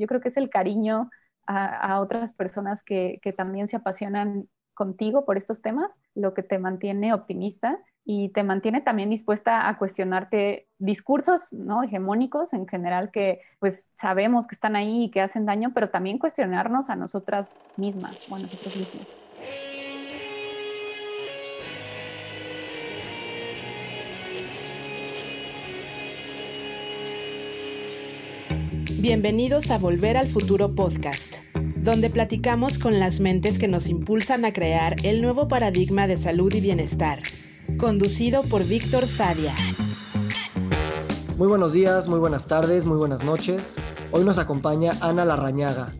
yo creo que es el cariño a, otras personas que, que también se apasionan contigo por estos temas, lo que te mantiene optimista y te mantiene también dispuesta a cuestionarte discursos ¿no? hegemónicos en general que pues sabemos que están ahí y que hacen daño, pero también cuestionarnos a nosotras mismas o a nosotros mismos. Bienvenidos a Volver al Futuro Podcast, donde platicamos con las mentes que nos impulsan a crear el nuevo paradigma de salud y bienestar, conducido por Víctor Sadia. Muy buenos días, muy buenas tardes, muy buenas noches. Hoy nos acompaña Ana Larrañaga,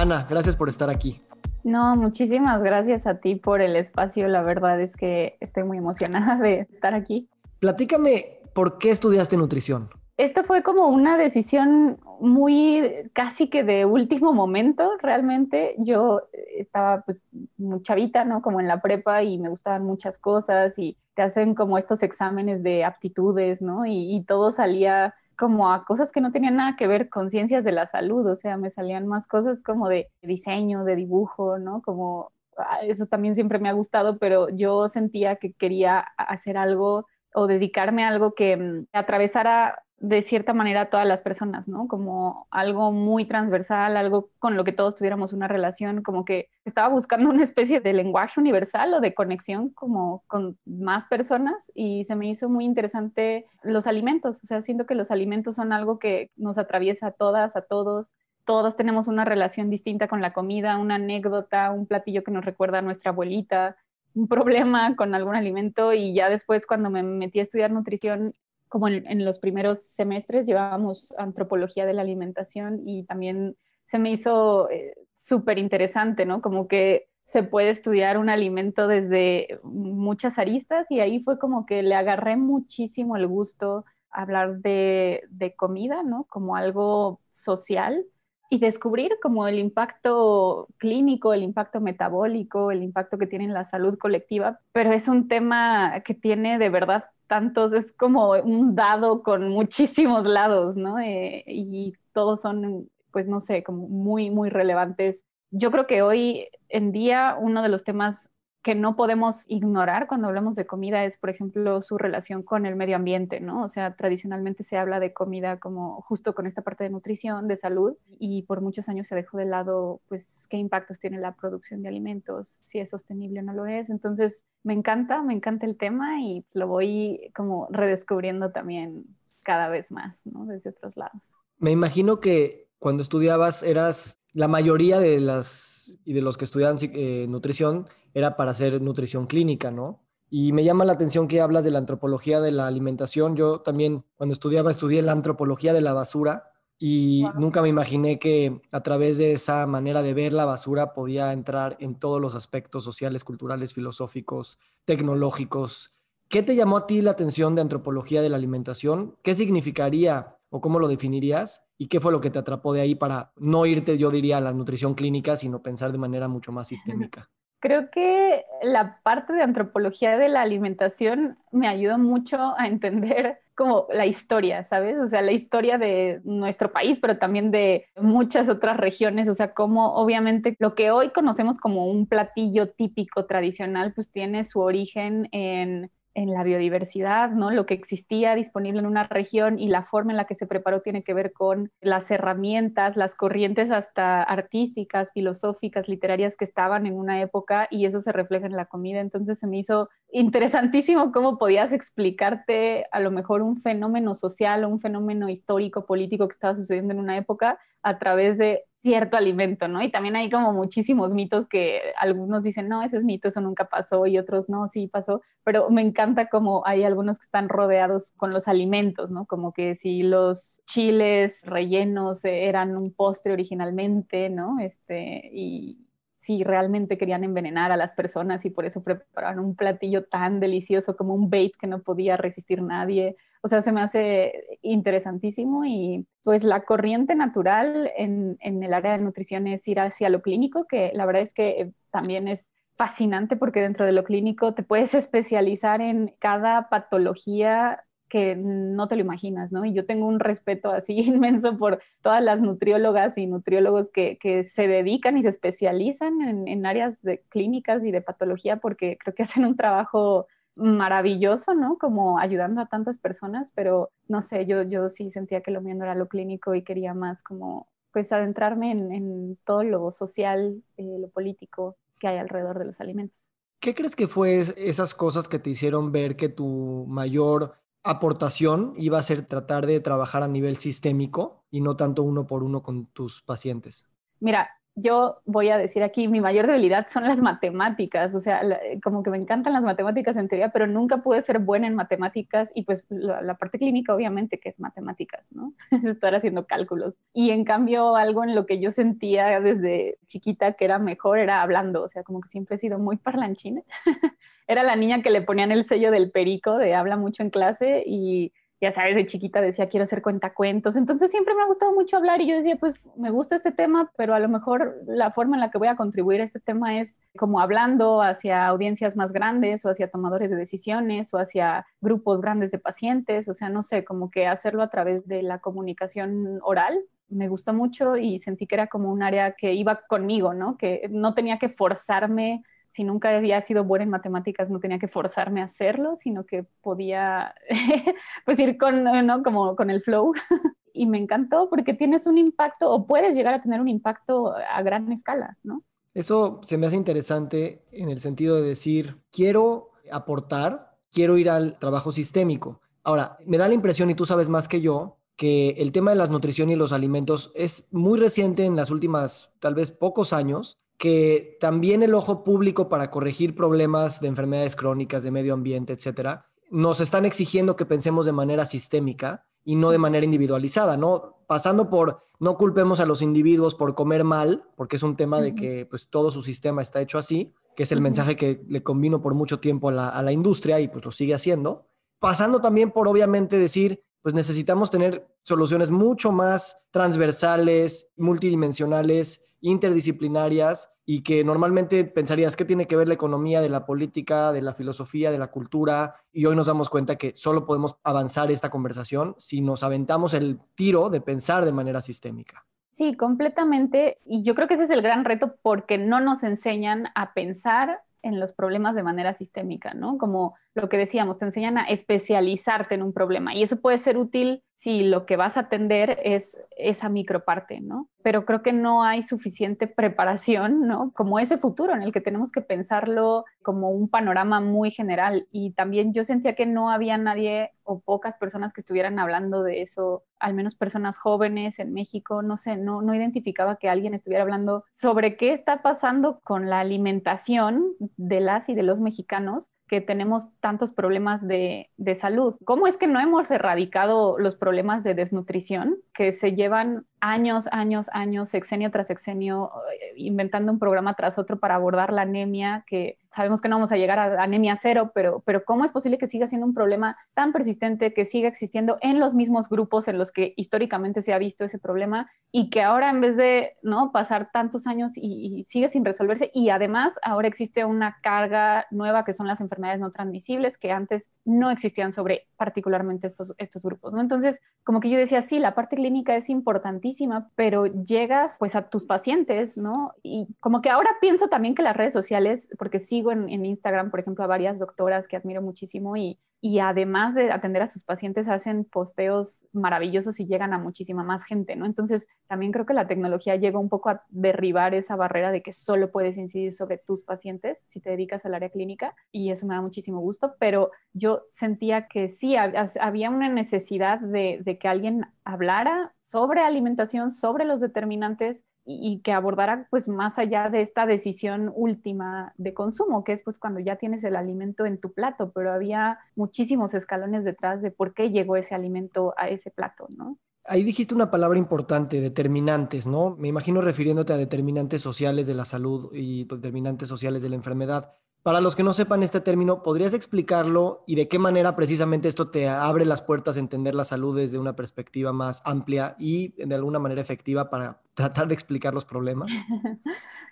Ana, gracias por estar aquí. No, muchísimas gracias a ti por el espacio. La verdad es que estoy muy emocionada de estar aquí. Platícame, ¿por qué estudiaste nutrición? Esto fue como una decisión muy casi que de último momento, realmente. Yo estaba pues muy chavita, ¿no? Como en la prepa y me gustaban muchas cosas y te hacen como estos exámenes de aptitudes, ¿no? Y, y todo salía como a cosas que no tenían nada que ver con ciencias de la salud, o sea, me salían más cosas como de diseño, de dibujo, ¿no? Como ah, eso también siempre me ha gustado, pero yo sentía que quería hacer algo o dedicarme a algo que mm, atravesara de cierta manera todas las personas, ¿no? Como algo muy transversal, algo con lo que todos tuviéramos una relación, como que estaba buscando una especie de lenguaje universal o de conexión como con más personas y se me hizo muy interesante los alimentos, o sea, siento que los alimentos son algo que nos atraviesa a todas, a todos, todos tenemos una relación distinta con la comida, una anécdota, un platillo que nos recuerda a nuestra abuelita, un problema con algún alimento y ya después cuando me metí a estudiar nutrición como en, los primeros semestres llevábamos antropología de la alimentación y también se me hizo eh, súper interesante, ¿no? Como que se puede estudiar un alimento desde muchas aristas y ahí fue como que le agarré muchísimo el gusto a hablar de, de comida, ¿no? Como algo social y descubrir como el impacto clínico, el impacto metabólico, el impacto que tiene en la salud colectiva, pero es un tema que tiene de verdad tantos, es como un dado con muchísimos lados, ¿no? Eh, y todos son, pues no sé, como muy, muy relevantes. Yo creo que hoy en día uno de los temas que no podemos ignorar cuando hablamos de comida es, por ejemplo, su relación con el medio ambiente, ¿no? O sea, tradicionalmente se habla de comida como justo con esta parte de nutrición, de salud, y por muchos años se dejó de lado, pues, qué impactos tiene la producción de alimentos, si es sostenible o no lo es. Entonces, me encanta, me encanta el tema y lo voy como redescubriendo también cada vez más, ¿no? Desde otros lados. Me imagino que cuando estudiabas eras la mayoría de las y de los que estudian eh, nutrición era para hacer nutrición clínica, ¿no? Y me llama la atención que hablas de la antropología de la alimentación. Yo también cuando estudiaba estudié la antropología de la basura y nunca me imaginé que a través de esa manera de ver la basura podía entrar en todos los aspectos sociales, culturales, filosóficos, tecnológicos. ¿Qué te llamó a ti la atención de antropología de la alimentación? ¿Qué significaría o cómo lo definirías? ¿Y qué fue lo que te atrapó de ahí para no irte, yo diría, a la nutrición clínica, sino pensar de manera mucho más sistémica? Creo que la parte de antropología de la alimentación me ayudó mucho a entender como la historia, ¿sabes? O sea, la historia de nuestro país, pero también de muchas otras regiones, o sea, como obviamente lo que hoy conocemos como un platillo típico tradicional, pues tiene su origen en en la biodiversidad, ¿no? Lo que existía disponible en una región y la forma en la que se preparó tiene que ver con las herramientas, las corrientes hasta artísticas, filosóficas, literarias que estaban en una época y eso se refleja en la comida. Entonces se me hizo interesantísimo cómo podías explicarte a lo mejor un fenómeno social o un fenómeno histórico, político que estaba sucediendo en una época a través de cierto alimento, ¿no? Y también hay como muchísimos mitos que algunos dicen, no, ese es mito, eso nunca pasó, y otros, no, sí pasó, pero me encanta como hay algunos que están rodeados con los alimentos, ¿no? Como que si los chiles rellenos eran un postre originalmente, ¿no? Este, y si realmente querían envenenar a las personas y por eso prepararon un platillo tan delicioso como un bait que no podía resistir nadie. O sea, se me hace interesantísimo y pues la corriente natural en, en el área de nutrición es ir hacia lo clínico, que la verdad es que también es fascinante porque dentro de lo clínico te puedes especializar en cada patología que no te lo imaginas, ¿no? Y yo tengo un respeto así inmenso por todas las nutriólogas y nutriólogos que, que se dedican y se especializan en, en, áreas de clínicas y de patología porque creo que hacen un trabajo maravilloso, ¿no? Como ayudando a tantas personas, pero no sé, yo, yo sí sentía que lo mío era lo clínico y quería más como, pues, adentrarme en, en todo lo social, eh, lo político que hay alrededor de los alimentos. ¿Qué crees que fue esas cosas que te hicieron ver que tu mayor aportación iba a ser tratar de trabajar a nivel sistémico y no tanto uno por uno con tus pacientes? Mira, yo voy a decir aquí, mi mayor debilidad son las matemáticas, o sea, como que me encantan las matemáticas en teoría, pero nunca pude ser buena en matemáticas y pues la, parte clínica obviamente que es matemáticas, ¿no? Es estar haciendo cálculos. Y en cambio algo en lo que yo sentía desde chiquita que era mejor era hablando, o sea, como que siempre he sido muy parlanchina. era la niña que le ponían el sello del perico de habla mucho en clase y ya sabes, de chiquita decía quiero hacer cuentacuentos, entonces siempre me ha gustado mucho hablar y yo decía, pues me gusta este tema, pero a lo mejor la forma en la que voy a contribuir a este tema es como hablando hacia audiencias más grandes o hacia tomadores de decisiones o hacia grupos grandes de pacientes, o sea, no sé, como que hacerlo a través de la comunicación oral me gusta mucho y sentí que era como un área que iba conmigo, ¿no? Que no tenía que forzarme si nunca había sido buena en matemáticas, no tenía que forzarme a hacerlo, sino que podía pues ir con, ¿no? Como con el flow. y me encantó porque tienes un impacto o puedes llegar a tener un impacto a gran escala, ¿no? Eso se me hace interesante en el sentido de decir, quiero aportar, quiero ir al trabajo sistémico. Ahora, me da la impresión, y tú sabes más que yo, que el tema de la nutrición y los alimentos es muy reciente en las últimas, tal vez pocos años, que también el ojo público para corregir problemas de enfermedades crónicas, de medio ambiente, etcétera, nos están exigiendo que pensemos de manera sistémica y no de manera individualizada, ¿no? Pasando por no culpemos a los individuos por comer mal, porque es un tema de que pues todo su sistema está hecho así, que es el mensaje que le convino por mucho tiempo a la, a la industria y pues lo sigue haciendo. Pasando también por obviamente decir, pues necesitamos tener soluciones mucho más transversales, multidimensionales interdisciplinarias y que normalmente pensarías que tiene que ver la economía de la política, de la filosofía, de la cultura, y hoy nos damos cuenta que solo podemos avanzar esta conversación si nos aventamos el tiro de pensar de manera sistémica. Sí, completamente. Y yo creo que ese es el gran reto porque no nos enseñan a pensar en los problemas de manera sistémica, ¿no? Como lo que decíamos, te enseñan a especializarte en un problema y eso puede ser útil si lo que vas a atender es esa microparte, ¿no? Pero creo que no hay suficiente preparación, ¿no? Como ese futuro en el que tenemos que pensarlo como un panorama muy general. Y también yo sentía que no había nadie o pocas personas que estuvieran hablando de eso, al menos personas jóvenes en México, no sé, no, no identificaba que alguien estuviera hablando sobre qué está pasando con la alimentación de las y de los mexicanos que tenemos tantos problemas de, de, salud. ¿Cómo es que no hemos erradicado los problemas de desnutrición que se llevan años, años, años, sexenio tras sexenio, eh, inventando un programa tras otro para abordar la anemia, que sabemos que no vamos a llegar a anemia cero, pero, pero ¿cómo es posible que siga siendo un problema tan persistente, que siga existiendo en los mismos grupos en los que históricamente se ha visto ese problema y que ahora en vez de ¿no? pasar tantos años y, sigue sin resolverse y además ahora existe una carga nueva que son las enfermedades no transmisibles que antes no existían sobre particularmente estos, estos grupos, ¿no? Entonces, como que yo decía, sí, la parte clínica es importantísima, pero llegas pues a tus pacientes, ¿no? Y como que ahora pienso también que las redes sociales, porque sigo en, Instagram, por ejemplo, a varias doctoras que admiro muchísimo y, y además de atender a sus pacientes, hacen posteos maravillosos y llegan a muchísima más gente, ¿no? Entonces, también creo que la tecnología llega un poco a derribar esa barrera de que solo puedes incidir sobre tus pacientes si te dedicas al área clínica y eso me da muchísimo gusto, pero yo sentía que sí, había una necesidad de, de que alguien hablara sobre alimentación, sobre los determinantes y que abordara pues más allá de esta decisión última de consumo, que es pues cuando ya tienes el alimento en tu plato, pero había muchísimos escalones detrás de por qué llegó ese alimento a ese plato, ¿no? Ahí dijiste una palabra importante, determinantes, ¿no? Me imagino refiriéndote a determinantes sociales de la salud y determinantes sociales de la enfermedad. Para los que no sepan este término, ¿podrías explicarlo y de qué manera precisamente esto te abre las puertas a entender la salud desde una perspectiva más amplia y de alguna manera efectiva para tratar de explicar los problemas?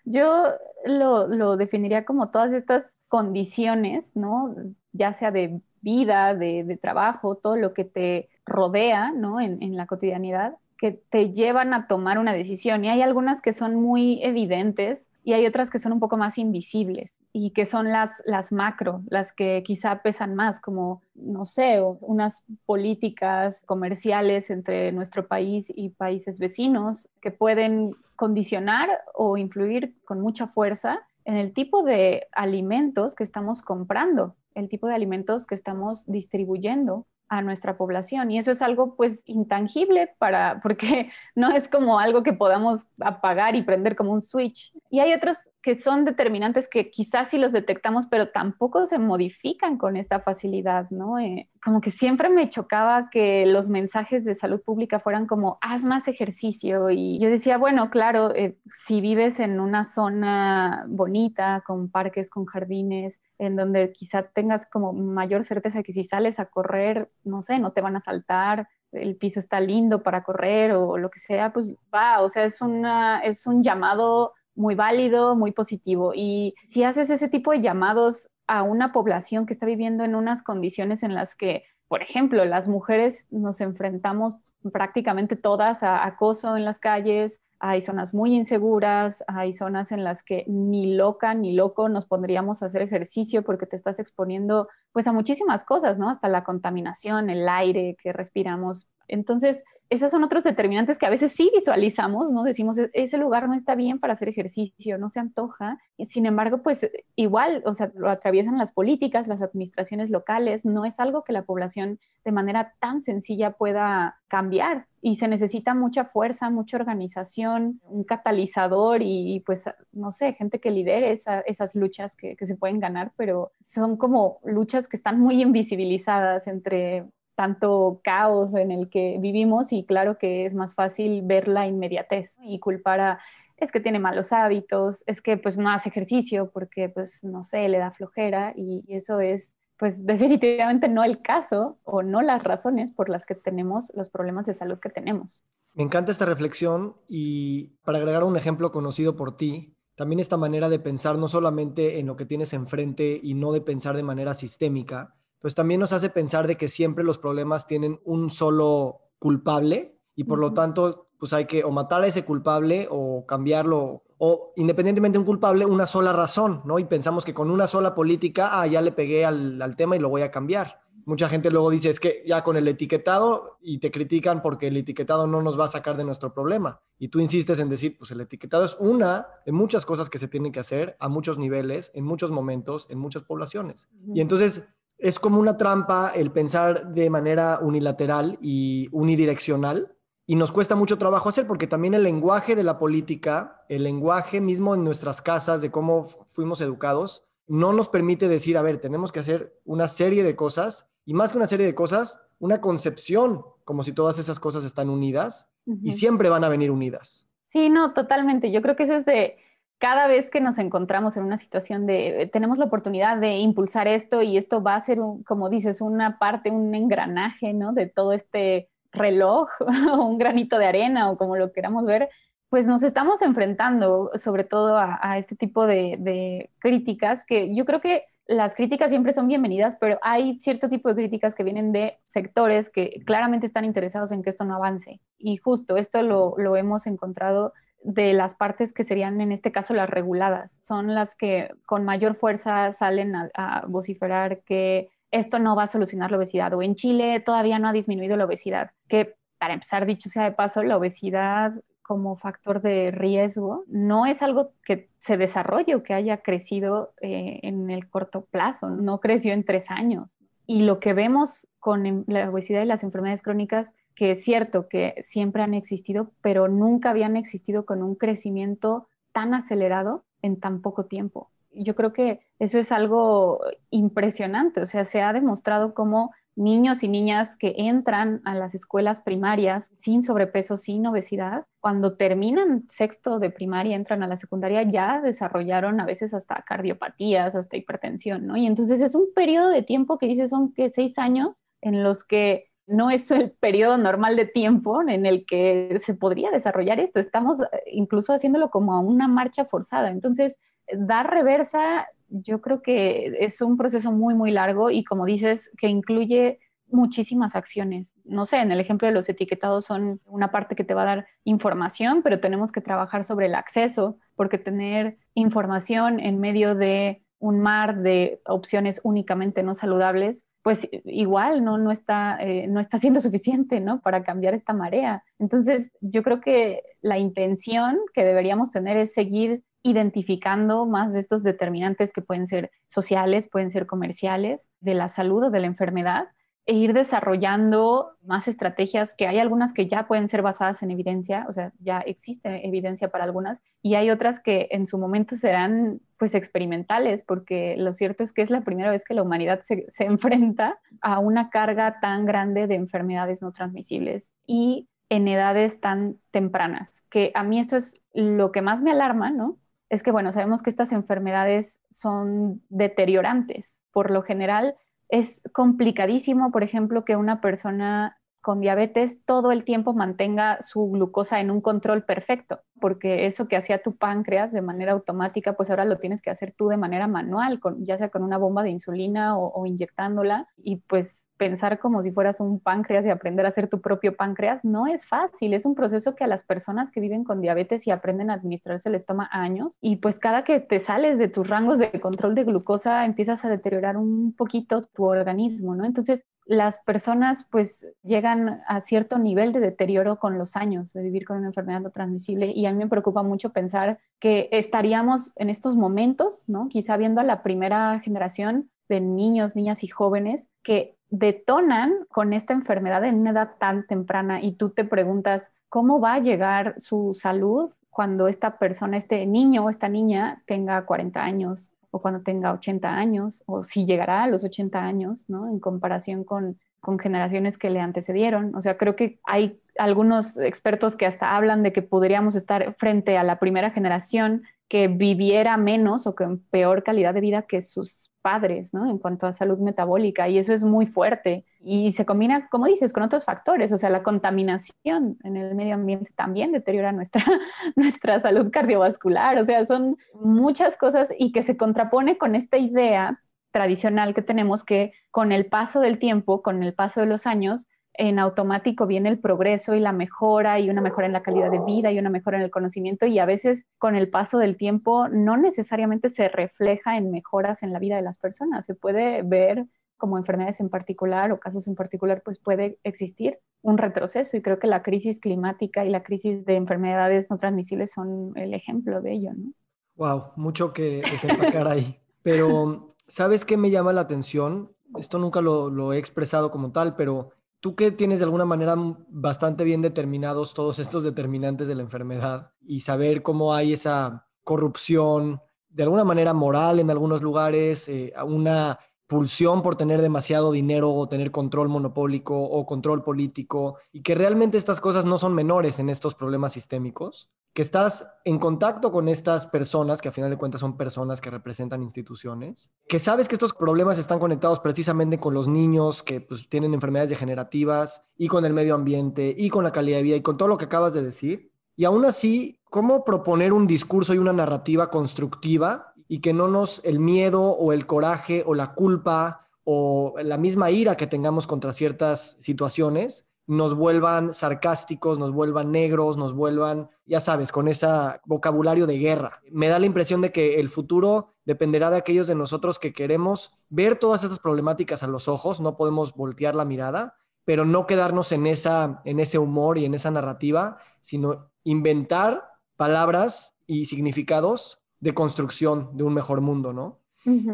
Yo lo, definiría como todas estas condiciones, ¿no? Ya sea de vida, de, trabajo, todo lo que te rodea, ¿no? en la cotidianidad, que te llevan a tomar una decisión. Y hay algunas que son muy evidentes y hay otras que son un poco más invisibles y que son las, las macro, las que quizá pesan más, como, no sé, unas políticas comerciales entre nuestro país y países vecinos que pueden condicionar o influir con mucha fuerza en el tipo de alimentos que estamos comprando, el tipo de alimentos que estamos distribuyendo a nuestra población. Y eso es algo pues intangible para, porque no es como algo que podamos apagar y prender como un switch. Y hay otros que son determinantes que quizás sí los detectamos, pero tampoco se modifican con esta facilidad, ¿no? Eh, como que siempre me chocaba que los mensajes de salud pública fueran como, haz más ejercicio. Y yo decía, bueno, claro, eh, si vives en una zona bonita, con parques, con jardines, en donde quizá tengas como mayor certeza que si sales a correr, no sé, no te van a saltar, el piso está lindo para correr o lo que sea, pues va, o sea, es, una, es un llamado muy válido, muy positivo. Y si haces ese tipo de llamados a una población que está viviendo en unas condiciones en las que, por ejemplo, las mujeres nos enfrentamos prácticamente todas a acoso en las calles, hay zonas muy inseguras, hay zonas en las que ni loca ni loco nos pondríamos a hacer ejercicio porque te estás exponiendo pues a muchísimas cosas, ¿no? Hasta la contaminación, el aire que respiramos. Entonces, esos son otros determinantes que a veces sí visualizamos, ¿no? Decimos, e-, ese lugar no está bien para hacer ejercicio, no se antoja. Y sin embargo, pues igual, o sea, lo atraviesan las políticas, las administraciones locales, no es algo que la población de manera tan sencilla pueda cambiar. Y se necesita mucha fuerza, mucha organización, un catalizador y, pues, no sé, gente que lidere esas luchas que, que se pueden ganar, pero son como luchas que están muy invisibilizadas entre tanto caos en el que vivimos y claro que es más fácil ver la inmediatez y culpar a es que tiene malos hábitos, es que pues no hace ejercicio porque pues no sé, le da flojera y eso es pues definitivamente no el caso o no las razones por las que tenemos los problemas de salud que tenemos. Me encanta esta reflexión y para agregar un ejemplo conocido por ti, también esta manera de pensar no solamente en lo que tienes enfrente y no de pensar de manera sistémica, pues también nos hace pensar de que siempre los problemas tienen un solo culpable y por lo tanto, pues hay que o matar a ese culpable o cambiarlo o independientemente de un culpable, una sola razón, ¿no? Y pensamos que con una sola política, ah, ya le pegué al, al tema y lo voy a cambiar. Mucha gente luego dice, es que ya con el etiquetado y te critican porque el etiquetado no nos va a sacar de nuestro problema. Y tú insistes en decir, pues el etiquetado es una de muchas cosas que se tienen que hacer a muchos niveles, en muchos momentos, en muchas poblaciones. Y entonces es como una trampa el pensar de manera unilateral y unidireccional y nos cuesta mucho trabajo hacer porque también el lenguaje de la política, el lenguaje mismo en nuestras casas de cómo fuimos educados, no nos permite decir, a ver, tenemos que hacer una serie de cosas y más que una serie de cosas, una concepción como si todas esas cosas están unidas y siempre van a venir unidas. Sí, no, totalmente. Yo creo que eso es de cada vez que nos encontramos en una situación de, eh, tenemos la oportunidad de impulsar esto y esto va a ser, como dices, una parte, un engranaje, ¿no? De todo este reloj o un granito de arena o como lo queramos ver, pues nos estamos enfrentando sobre todo a, este tipo de, de, críticas que yo creo que las críticas siempre son bienvenidas, pero hay cierto tipo de críticas que vienen de sectores que claramente están interesados en que esto no avance. Y justo esto lo, hemos encontrado de las partes que serían en este caso las reguladas. Son las que con mayor fuerza salen a, vociferar que esto no va a solucionar la obesidad o en Chile todavía no ha disminuido la obesidad, que para empezar, dicho sea de paso, la obesidad como factor de riesgo no es algo que se desarrolle o que haya crecido eh, en el corto plazo, no creció en tres años. Y lo que vemos con la obesidad y las enfermedades crónicas que es cierto que siempre han existido, pero nunca habían existido con un crecimiento tan acelerado en tan poco tiempo. Yo creo que eso es algo impresionante, o sea, se ha demostrado cómo niños y niñas que entran a las escuelas primarias sin sobrepeso, sin obesidad, cuando terminan sexto de primaria, entran a la secundaria, ya desarrollaron a veces hasta cardiopatías, hasta hipertensión, ¿no? Y entonces es un periodo de tiempo que dice son que seis años en los que no es el periodo normal de tiempo en el que se podría desarrollar esto. Estamos incluso haciéndolo como una marcha forzada. Entonces, dar reversa yo creo que es un proceso muy, muy largo y como dices, que incluye muchísimas acciones. No sé, en el ejemplo de los etiquetados son una parte que te va a dar información, pero tenemos que trabajar sobre el acceso, porque tener información en medio de un mar de opciones únicamente no saludables, pues igual no, no, está, eh, no está siendo suficiente ¿no? para cambiar esta marea. Entonces, yo creo que la intención que deberíamos tener es seguir identificando más de estos determinantes que pueden ser sociales, pueden ser comerciales, de la salud o de la enfermedad, e ir desarrollando más estrategias que hay algunas que ya pueden ser basadas en evidencia, o sea, ya existe evidencia para algunas, y hay otras que en su momento serán pues experimentales, porque lo cierto es que es la primera vez que la humanidad se, se enfrenta a una carga tan grande de enfermedades no transmisibles y en edades tan tempranas, que a mí esto es lo que más me alarma, ¿no? Es que, bueno, sabemos que estas enfermedades son deteriorantes. Por lo general, es complicadísimo, por ejemplo, que una persona con diabetes todo el tiempo mantenga su glucosa en un control perfecto, porque eso que hacía tu páncreas de manera automática, pues ahora lo tienes que hacer tú de manera manual, con, ya sea con una bomba de insulina o, o inyectándola, y pues pensar como si fueras un páncreas y aprender a hacer tu propio páncreas no es fácil, es un proceso que a las personas que viven con diabetes y aprenden a administrarse les toma años y pues cada que te sales de tus rangos de control de glucosa empiezas a deteriorar un poquito tu organismo, ¿no? Entonces las personas pues llegan a cierto nivel de deterioro con los años de vivir con una enfermedad no transmisible y a mí me preocupa mucho pensar que estaríamos en estos momentos, ¿no? Quizá viendo a la primera generación de niños, niñas y jóvenes que detonan con esta enfermedad en una edad tan temprana y tú te preguntas cómo va a llegar su salud cuando esta persona, este niño o esta niña tenga 40 años o cuando tenga 80 años o si llegará a los 80 años, ¿no? En comparación con, con generaciones que le antecedieron. O sea, creo que hay algunos expertos que hasta hablan de que podríamos estar frente a la primera generación que viviera menos o con peor calidad de vida que sus padres, ¿no? En cuanto a salud metabólica, y eso es muy fuerte. Y se combina, como dices, con otros factores, o sea, la contaminación en el medio ambiente también deteriora nuestra, nuestra salud cardiovascular, o sea, son muchas cosas y que se contrapone con esta idea tradicional que tenemos que con el paso del tiempo, con el paso de los años, en automático viene el progreso y la mejora y una mejora en la calidad de vida y una mejora en el conocimiento y a veces con el paso del tiempo no necesariamente se refleja en mejoras en la vida de las personas. Se puede ver como enfermedades en particular o casos en particular, pues puede existir un retroceso y creo que la crisis climática y la crisis de enfermedades no transmisibles son el ejemplo de ello, ¿no? Wow, mucho que desempacar ahí. Pero, ¿sabes qué me llama la atención? Esto nunca lo, he expresado como tal, pero tú que tienes de alguna manera bastante bien determinados todos estos determinantes de la enfermedad y saber cómo hay esa corrupción, de alguna manera moral en algunos lugares, eh, una pulsión por tener demasiado dinero o tener control monopólico o control político y que realmente estas cosas no son menores en estos problemas sistémicos, que estás en contacto con estas personas, que a final de cuentas son personas que representan instituciones, que sabes que estos problemas están conectados precisamente con los niños que pues, tienen enfermedades degenerativas y con el medio ambiente y con la calidad de vida y con todo lo que acabas de decir. Y aún así, ¿cómo proponer un discurso y una narrativa constructiva y que no nos el miedo o el coraje o la culpa o la misma ira que tengamos contra ciertas situaciones nos vuelvan sarcásticos, nos vuelvan negros, nos vuelvan, ya sabes, con ese vocabulario de guerra. Me da la impresión de que el futuro dependerá de aquellos de nosotros que queremos ver todas esas problemáticas a los ojos, no podemos voltear la mirada, pero no quedarnos en, esa, en ese humor y en esa narrativa, sino inventar palabras y significados de construcción de un mejor mundo, ¿no?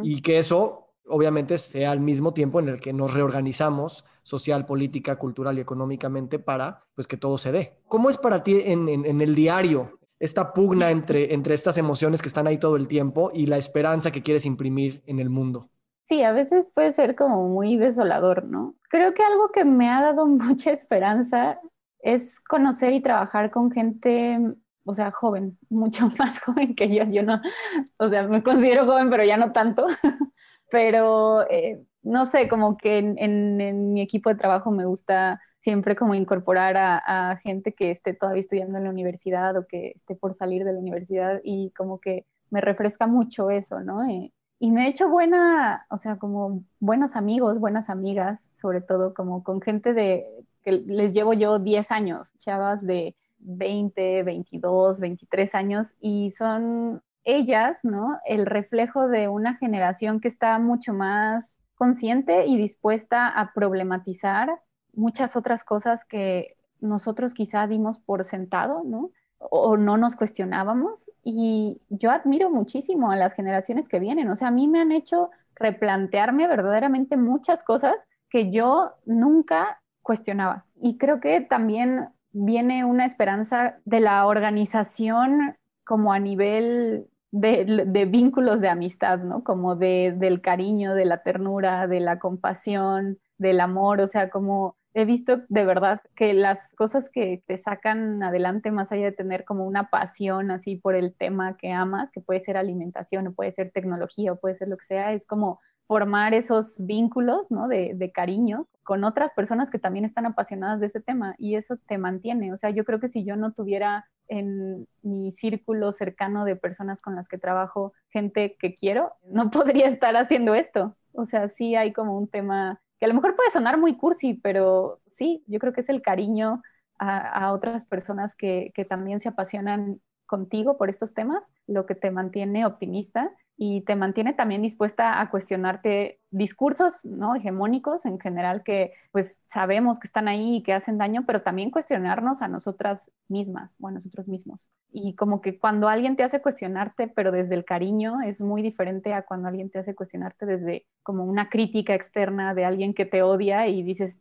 Y que eso obviamente sea al mismo tiempo en el que nos reorganizamos social, política, cultural y económicamente para pues que todo se dé. ¿Cómo es para ti en, en el diario esta pugna entre, entre estas emociones que están ahí todo el tiempo y la esperanza que quieres imprimir en el mundo? Sí, a veces puede ser como muy desolador, ¿no? Creo que algo que me ha dado mucha esperanza es conocer y trabajar con gente, o sea, joven, mucho más joven que yo. Yo no, o sea, me considero joven, pero ya no tanto. pero, eh, no sé, como que en, mi equipo de trabajo me gusta siempre como incorporar a, gente que esté todavía estudiando en la universidad o que esté por salir de la universidad y como que me refresca mucho eso, ¿no? Eh, y me he hecho buena, o sea, como buenos amigos, buenas amigas, sobre todo como con gente de que les llevo yo 10 años, chavas de 20, 22, 23 años y son ellas, ¿no? El reflejo de una generación que está mucho más consciente y dispuesta a problematizar muchas otras cosas que nosotros quizá dimos por sentado, ¿no? O no nos cuestionábamos. Y yo admiro muchísimo a las generaciones que vienen. O sea, a mí me han hecho replantearme verdaderamente muchas cosas que yo nunca cuestionaba. Y creo que también viene una esperanza de la organización como a nivel de, vínculos de amistad, ¿no? Como de, del cariño, de la ternura, de la compasión, del amor, o sea, como he visto de verdad que las cosas que te sacan adelante, más allá de tener como una pasión así por el tema que amas, que puede ser alimentación o puede ser tecnología o puede ser lo que sea, es como formar esos vínculos ¿no? de, cariño con otras personas que también están apasionadas de ese tema y eso te mantiene. O sea, yo creo que si yo no tuviera en mi círculo cercano de personas con las que trabajo gente que quiero, no podría estar haciendo esto. O sea, sí hay como un tema a lo mejor puede sonar muy cursi, pero sí, yo creo que es el cariño a, otras personas que, que también se apasionan contigo por estos temas, lo que te mantiene optimista y te mantiene también dispuesta a cuestionarte discursos ¿no? hegemónicos en general que pues sabemos que están ahí y que hacen daño, pero también cuestionarnos a nosotras mismas o a nosotros mismos. Y como que cuando alguien te hace cuestionarte, pero desde el cariño, es muy diferente a cuando alguien te hace cuestionarte desde como una crítica externa de alguien que te odia y dices,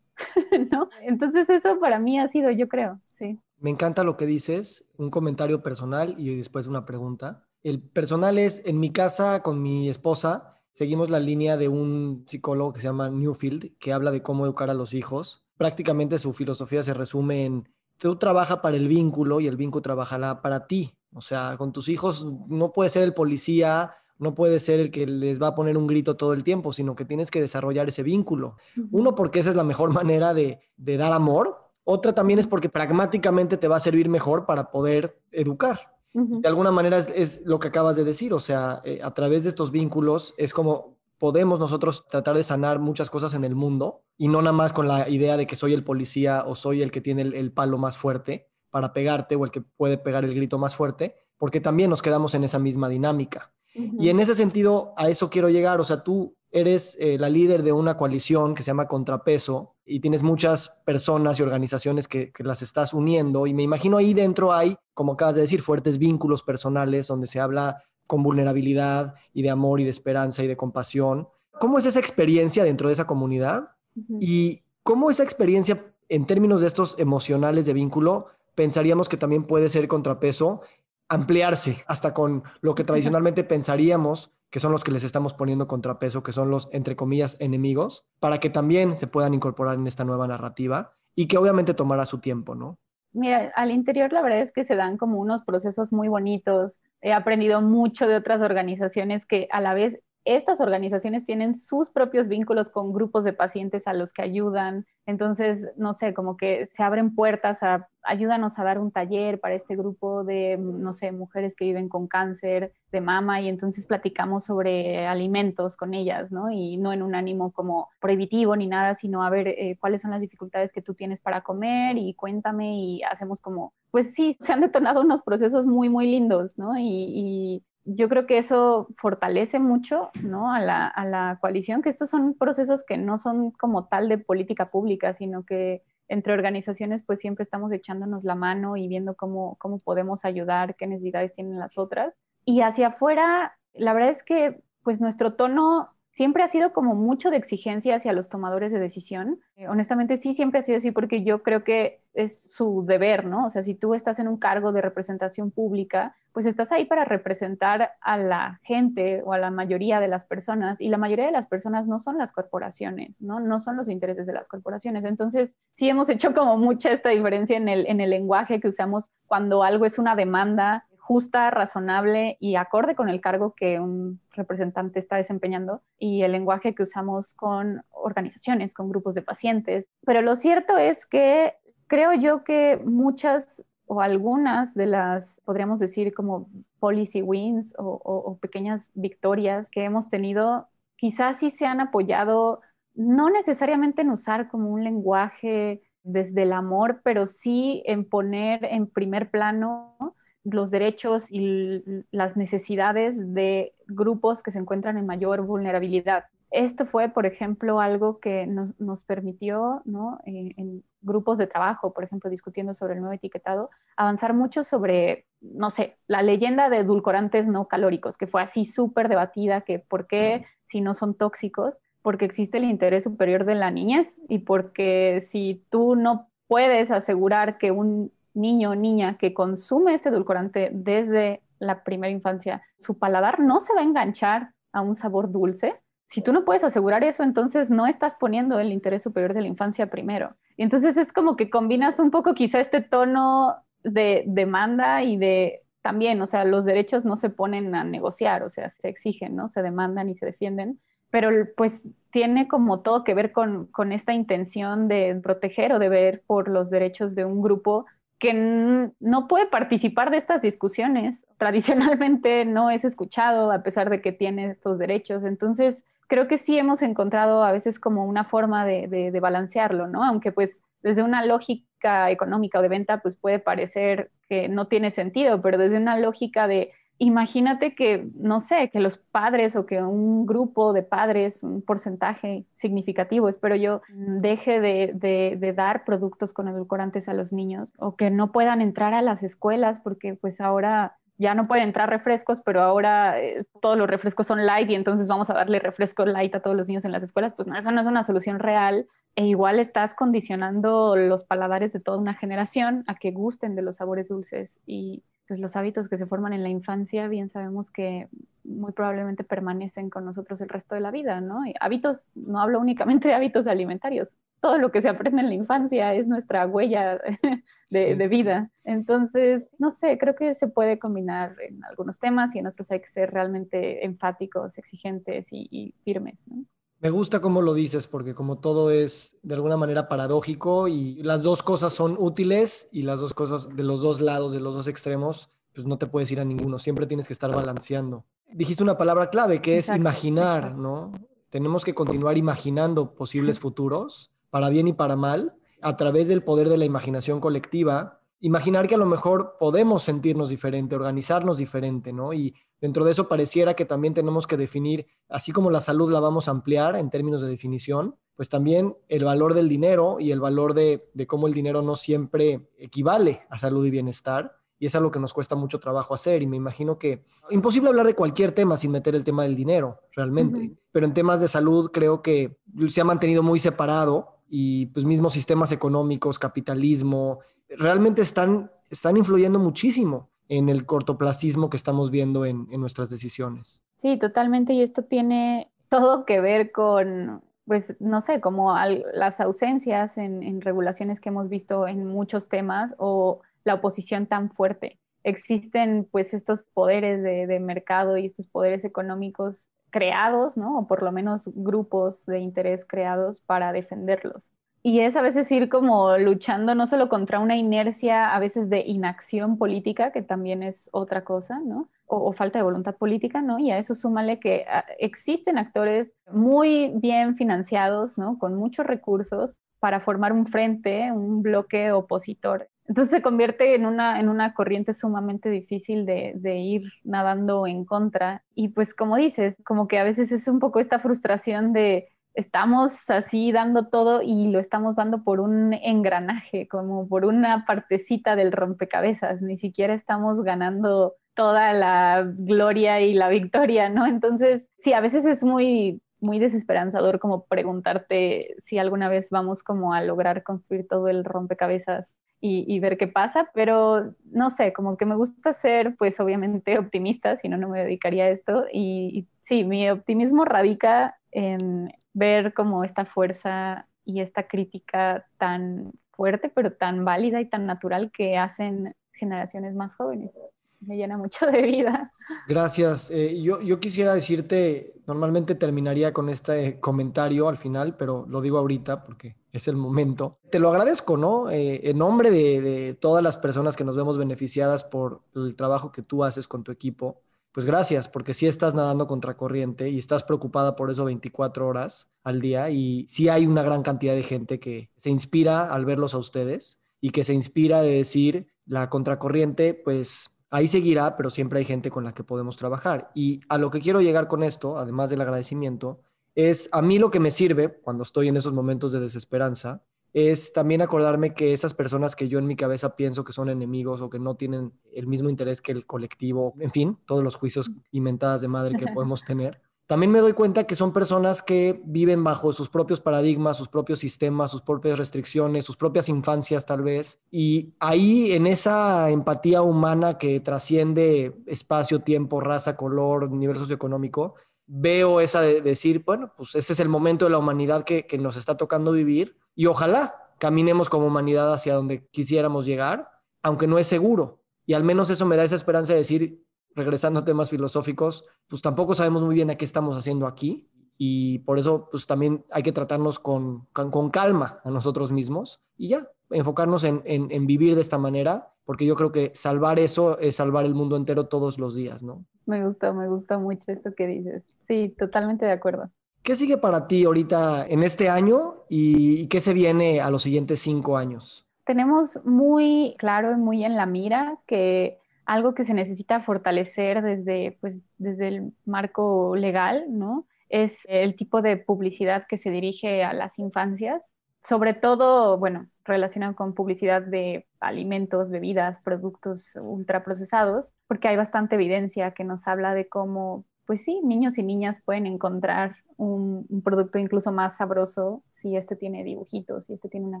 ¿no? Entonces eso para mí ha sido, yo creo, sí. Me encanta lo que dices, un comentario personal y después una pregunta. El personal es, en mi casa con mi esposa, seguimos la línea de un psicólogo que se llama Newfield, que habla de cómo educar a los hijos. Prácticamente su filosofía se resume en, tú trabaja para el vínculo y el vínculo trabajará para ti. O sea, con tus hijos no puede ser el policía, no puede ser el que les va a poner un grito todo el tiempo, sino que tienes que desarrollar ese vínculo. Uno, porque esa es la mejor manera de, de dar amor, otra también es porque pragmáticamente te va a servir mejor para poder educar. De alguna manera es, lo que acabas de decir, o sea, eh, a través de estos vínculos es como podemos nosotros tratar de sanar muchas cosas en el mundo y no nada más con la idea de que soy el policía o soy el que tiene el, palo más fuerte para pegarte o el que puede pegar el grito más fuerte, porque también nos quedamos en esa misma dinámica. Y en ese sentido, a eso quiero llegar, o sea, tú eres eh, la líder de una coalición que se llama Contrapeso y tienes muchas personas y organizaciones que, las estás uniendo y me imagino ahí dentro hay, como acabas de decir, fuertes vínculos personales donde se habla con vulnerabilidad y de amor y de esperanza y de compasión. ¿Cómo es esa experiencia dentro de esa comunidad? Y cómo esa experiencia en términos de estos emocionales de vínculo, pensaríamos que también puede ser contrapeso ampliarse hasta con lo que tradicionalmente pensaríamos que son los que les estamos poniendo contrapeso, que son los, entre comillas, enemigos, para que también se puedan incorporar en esta nueva narrativa y que obviamente tomará su tiempo, ¿no? Mira, al interior la verdad es que se dan como unos procesos muy bonitos. He aprendido mucho de otras organizaciones que a la vez estas organizaciones tienen sus propios vínculos con grupos de pacientes a los que ayudan. Entonces, no sé, como que se abren puertas a ayúdanos a dar un taller para este grupo de, no sé, mujeres que viven con cáncer de mama y entonces platicamos sobre alimentos con ellas, ¿no? Y no en un ánimo como prohibitivo ni nada, sino a ver eh, cuáles son las dificultades que tú tienes para comer y cuéntame y hacemos como, pues sí, se han detonado unos procesos muy, muy lindos, ¿no? y yo creo que eso fortalece mucho ¿no? a, la, coalición, que estos son procesos que no son como tal de política pública, sino que entre organizaciones pues siempre estamos echándonos la mano y viendo cómo, cómo podemos ayudar, qué necesidades tienen las otras. Y hacia afuera, la verdad es que pues nuestro tono siempre ha sido como mucho de exigencia hacia los tomadores de decisión. Eh, honestamente, sí, siempre ha sido así porque yo creo que es su deber, ¿no? O sea, si tú estás en un cargo de representación pública, pues estás ahí para representar a la gente o a la mayoría de las personas y la mayoría de las personas no son las corporaciones, ¿no? No son los intereses de las corporaciones. Entonces, sí hemos hecho como mucha esta diferencia en el, en el lenguaje que usamos cuando algo es una demanda justa, razonable y acorde con el cargo que un representante está desempeñando y el lenguaje que usamos con organizaciones, con grupos de pacientes. Pero lo cierto es que creo yo que muchas o algunas de las, podríamos decir, como policy wins o, pequeñas victorias que hemos tenido, quizás sí se han apoyado, no necesariamente en usar como un lenguaje desde el amor, pero sí en poner en primer plano los derechos y las necesidades de grupos que se encuentran en mayor vulnerabilidad. Esto fue, por ejemplo, algo que nos, permitió, ¿no? Eh, en, grupos de trabajo, por ejemplo, discutiendo sobre el nuevo etiquetado, avanzar mucho sobre, no sé, la leyenda de edulcorantes no calóricos, que fue así súper debatida, que por qué si no son tóxicos, porque existe el interés superior de la niñez y porque si tú no puedes asegurar que un niño o niña que consume este edulcorante desde la primera infancia, su paladar no se va a enganchar a un sabor dulce. Si tú no puedes asegurar eso, entonces no estás poniendo el interés superior de la infancia primero. Entonces es como que combinas un poco quizá este tono de demanda y de también, o sea, los derechos no se ponen a negociar, o sea, se exigen, ¿no? Se demandan y se defienden, pero pues tiene como todo que ver con, con esta intención de proteger o de ver por los derechos de un grupo que no puede participar de estas discusiones. Tradicionalmente no es escuchado a pesar de que tiene estos derechos. Entonces, creo que sí hemos encontrado a veces como una forma de, de, balancearlo, ¿no? Aunque pues desde una lógica económica o de venta, pues puede parecer que no tiene sentido, pero desde una lógica de imagínate que, no sé, que los padres o que un grupo de padres, un porcentaje significativo, espero yo, deje de, dar productos con edulcorantes a los niños o que no puedan entrar a las escuelas porque pues ahora ya no pueden entrar refrescos, pero ahora eh, todos los refrescos son light y entonces vamos a darle refresco light a todos los niños en las escuelas, pues no, eso no es una solución real e igual estás condicionando los paladares de toda una generación a que gusten de los sabores dulces y pues los hábitos que se forman en la infancia, bien sabemos que muy probablemente permanecen con nosotros el resto de la vida, ¿no? Y hábitos, no hablo únicamente de hábitos alimentarios, todo lo que se aprende en la infancia es nuestra huella de, vida. Entonces, no sé, creo que se puede combinar en algunos temas y en otros hay que ser realmente enfáticos, exigentes y, y firmes, ¿no? Me gusta cómo lo dices, porque como todo es de alguna manera paradójico y las dos cosas son útiles y las dos cosas de los dos lados, de los dos extremos, pues no te puedes ir a ninguno, siempre tienes que estar balanceando. Dijiste una palabra clave que es imaginar, ¿no? Tenemos que continuar imaginando posibles futuros, para bien y para mal, a través del poder de la imaginación colectiva imaginar que a lo mejor podemos sentirnos diferente, organizarnos diferente, ¿no? Y dentro de eso pareciera que también tenemos que definir, así como la salud la vamos a ampliar en términos de definición, pues también el valor del dinero y el valor de, cómo el dinero no siempre equivale a salud y bienestar. Y es algo que nos cuesta mucho trabajo hacer y me imagino que imposible hablar de cualquier tema sin meter el tema del dinero, realmente. Pero en temas de salud creo que se ha mantenido muy separado y pues mismos sistemas económicos, capitalismo, realmente están, están influyendo muchísimo en el cortoplacismo que estamos viendo en, nuestras decisiones. Sí, totalmente. Y esto tiene todo que ver con, pues, no sé, como las ausencias en, regulaciones que hemos visto en muchos temas o la oposición tan fuerte. Existen, pues, estos poderes de, de mercado y estos poderes económicos creados, ¿no? O por lo menos grupos de interés creados para defenderlos. Y es a veces ir como luchando no solo contra una inercia a veces de inacción política, que también es otra cosa, ¿no? O, falta de voluntad política, ¿no? Y a eso súmale que ah, existen actores muy bien financiados, ¿no? Con muchos recursos para formar un frente, un bloque opositor. Entonces se convierte en una, en una corriente sumamente difícil de, de, ir nadando en contra. Y pues como dices, como que a veces es un poco esta frustración de estamos así dando todo y lo estamos dando por un engranaje, como por una partecita del rompecabezas, ni siquiera estamos ganando toda la gloria y la victoria, ¿no? Entonces, sí, a veces es muy muy desesperanzador como preguntarte si alguna vez vamos como a lograr construir todo el rompecabezas y, ver qué pasa, pero no sé, como que me gusta ser pues obviamente optimista, si no, no me dedicaría a esto. Y, y sí, mi optimismo radica en ver como esta fuerza y esta crítica tan fuerte, pero tan válida y tan natural que hacen generaciones más jóvenes. Me llena mucho de vida. Gracias. Eh, yo, yo, quisiera decirte, normalmente terminaría con este comentario al final, pero lo digo ahorita porque es el momento. Te lo agradezco, ¿no? Eh, en nombre de, de todas las personas que nos vemos beneficiadas por el trabajo que tú haces con tu equipo, pues gracias, porque sí estás nadando contra corriente y estás preocupada por eso 24 horas al día y sí hay una gran cantidad de gente que se inspira al verlos a ustedes y que se inspira de decir la contracorriente, pues ahí seguirá, pero siempre hay gente con la que podemos trabajar. Y a lo que quiero llegar con esto, además del agradecimiento, es a mí lo que me sirve cuando estoy en esos momentos de desesperanza, es también acordarme que esas personas que yo en mi cabeza pienso que son enemigos o que no tienen el mismo interés que el colectivo, en fin, todos los juicios inventadas de madre que podemos tener, también me doy cuenta que son personas que viven bajo sus propios paradigmas, sus propios sistemas, sus propias restricciones, sus propias infancias tal vez. Y ahí en esa empatía humana que trasciende espacio, tiempo, raza, color, nivel socioeconómico, veo esa de decir, bueno, pues ese es el momento de la humanidad que, que nos está tocando vivir y ojalá caminemos como humanidad hacia donde quisiéramos llegar, aunque no es seguro. Y al menos eso me da esa esperanza de decir, regresando a temas filosóficos, pues tampoco sabemos muy bien a qué estamos haciendo aquí y por eso pues también hay que tratarnos con, con, calma a nosotros mismos y ya, enfocarnos en, en, en, vivir de esta manera, porque yo creo que salvar eso es salvar el mundo entero todos los días, ¿no? Me gusta, me gusta mucho esto que dices. Sí, totalmente de acuerdo. ¿Qué sigue para ti ahorita en este año y qué se viene a los siguientes cinco años? Tenemos muy claro y muy en la mira que algo que se necesita fortalecer desde, pues, desde el marco legal, ¿no? Es el tipo de publicidad que se dirige a las infancias, sobre todo, bueno, relacionado con publicidad de alimentos, bebidas, productos ultraprocesados, porque hay bastante evidencia que nos habla de cómo pues sí, niños y niñas pueden encontrar un, producto incluso más sabroso si este tiene dibujitos, si este tiene una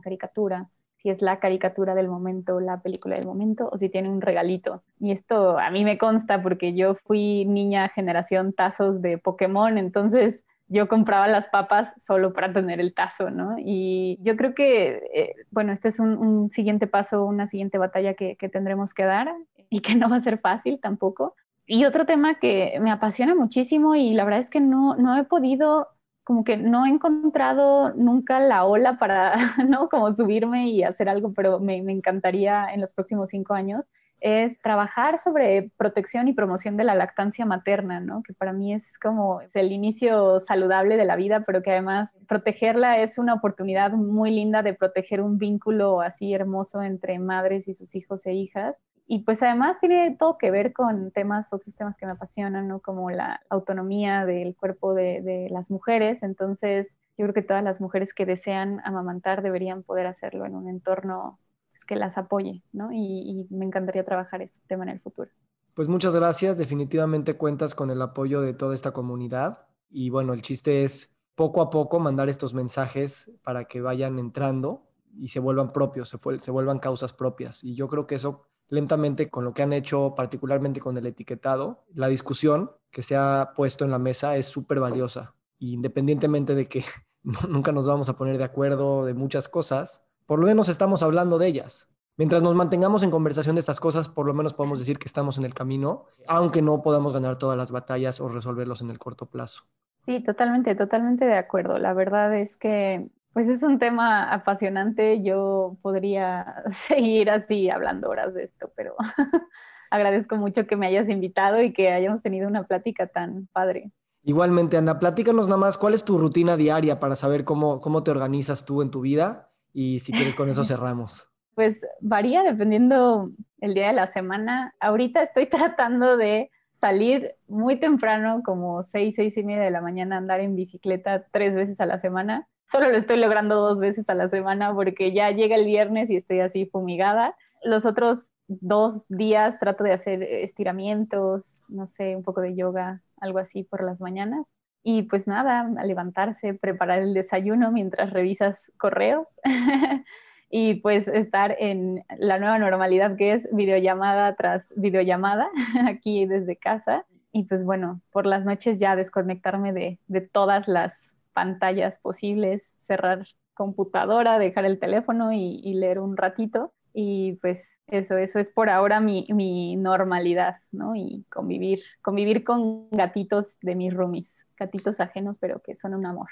caricatura, si es la caricatura del momento, la película del momento, o si tiene un regalito. Y esto a mí me consta porque yo fui niña generación tazos de Pokémon, entonces yo compraba las papas solo para tener el tazo, ¿no? Y yo creo que, eh, bueno, este es un, siguiente paso, una siguiente batalla que, que tendremos que dar y que no va a ser fácil tampoco, y otro tema que me apasiona muchísimo y la verdad es que no, no he podido, como que no he encontrado nunca la ola para, ¿no? Como subirme y hacer algo, pero me, me encantaría en los próximos cinco años, es trabajar sobre protección y promoción de la lactancia materna, ¿no? Que para mí es como el inicio saludable de la vida, pero que además protegerla es una oportunidad muy linda de proteger un vínculo así hermoso entre madres y sus hijos e hijas y pues además tiene todo que ver con temas, otros temas que me apasionan, ¿no? Como la autonomía del cuerpo de, de, las mujeres. Entonces, yo creo que todas las mujeres que desean amamantar deberían poder hacerlo en un entorno pues, que las apoye, ¿no? Y, y me encantaría trabajar ese tema en el futuro. Pues muchas gracias. Definitivamente cuentas con el apoyo de toda esta comunidad. Y bueno, el chiste es poco a poco mandar estos mensajes para que vayan entrando y se vuelvan propios, se, se vuelvan causas propias. Y yo creo que eso lentamente con lo que han hecho, particularmente con el etiquetado. La discusión que se ha puesto en la mesa es súper valiosa. Independientemente de que nunca nos vamos a poner de acuerdo de muchas cosas, por lo menos estamos hablando de ellas. Mientras nos mantengamos en conversación de estas cosas, por lo menos podemos decir que estamos en el camino, aunque no podamos ganar todas las batallas o resolverlos en el corto plazo. Sí, totalmente, totalmente de acuerdo. La verdad es que pues es un tema apasionante. Yo podría seguir así hablando horas de esto, pero agradezco mucho que me hayas invitado y que hayamos tenido una plática tan padre. Igualmente, Ana, platícanos nada más, ¿cuál es tu rutina diaria para saber cómo, cómo te organizas tú en tu vida? Y si quieres con eso cerramos. Pues varía dependiendo el día de la semana. Ahorita estoy tratando de salir muy temprano, como seis, seis y media de la mañana, andar en bicicleta tres veces a la semana Solo lo estoy logrando dos veces a la semana porque ya llega el viernes y estoy así fumigada. Los otros dos días trato de hacer estiramientos, no sé, un poco de yoga, algo así por las mañanas. Y pues nada, a levantarse, preparar el desayuno mientras revisas correos y pues estar en la nueva normalidad que es videollamada tras videollamada aquí desde casa. Y pues bueno, por las noches ya desconectarme de, de todas las pantallas posibles, cerrar computadora, dejar el teléfono y, leer un ratito y pues eso, eso es por ahora mi, mi, normalidad, ¿no? Y convivir, convivir con gatitos de mis roomies, gatitos ajenos, pero que son un amor.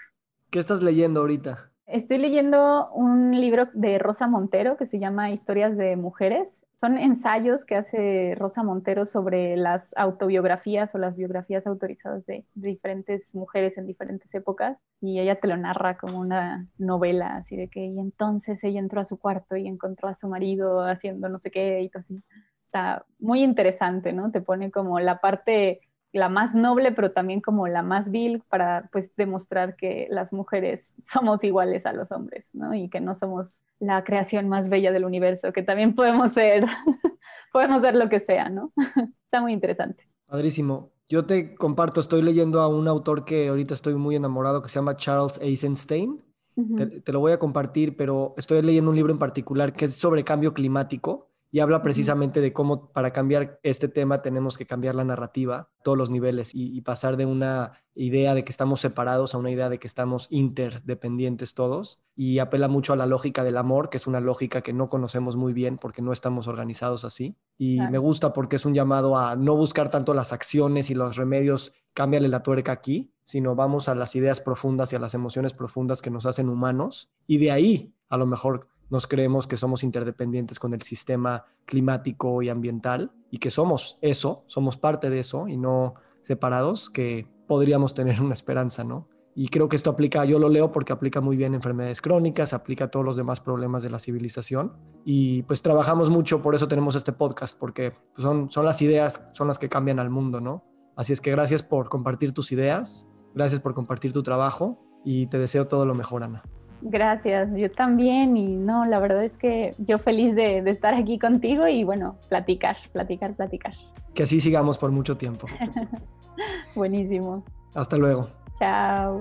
¿Qué estás leyendo ahorita? Estoy leyendo un libro de Rosa Montero que se llama Historias de Mujeres. Son ensayos que hace Rosa Montero sobre las autobiografías o las biografías autorizadas de, diferentes mujeres en diferentes épocas y ella te lo narra como una novela, así de que y entonces ella entró a su cuarto y encontró a su marido haciendo no sé qué y todo así. Está muy interesante, ¿no? Te pone como la parte la más noble, pero también como la más vil para pues demostrar que las mujeres somos iguales a los hombres, ¿no? Y que no somos la creación más bella del universo, que también podemos ser, podemos ser lo que sea, ¿no? Está muy interesante. Padrísimo. Yo te comparto, estoy leyendo a un autor que ahorita estoy muy enamorado, que se llama Charles Eisenstein. te, te, lo voy a compartir, pero estoy leyendo un libro en particular que es sobre cambio climático y habla precisamente de cómo para cambiar este tema tenemos que cambiar la narrativa, todos los niveles, y, pasar de una idea de que estamos separados a una idea de que estamos interdependientes todos. Y apela mucho a la lógica del amor, que es una lógica que no conocemos muy bien porque no estamos organizados así. Y me gusta porque es un llamado a no buscar tanto las acciones y los remedios, cámbiale la tuerca aquí, sino vamos a las ideas profundas y a las emociones profundas que nos hacen humanos. Y de ahí, a lo mejor, nos creemos que somos interdependientes con el sistema climático y ambiental y que somos eso, somos parte de eso y no separados, que podríamos tener una esperanza, ¿no? Y creo que esto aplica, yo lo leo porque aplica muy bien enfermedades crónicas, aplica a todos los demás problemas de la civilización. Y pues trabajamos mucho, por eso tenemos este podcast, porque pues, son, son las ideas, son las que cambian al mundo, ¿no? Así es que gracias por compartir tus ideas, gracias por compartir tu trabajo y te deseo todo lo mejor, Ana. Gracias, yo también y no, la verdad es que yo feliz de, de, estar aquí contigo y bueno, platicar, platicar, platicar. Que así sigamos por mucho tiempo. Buenísimo. Hasta luego. Chao.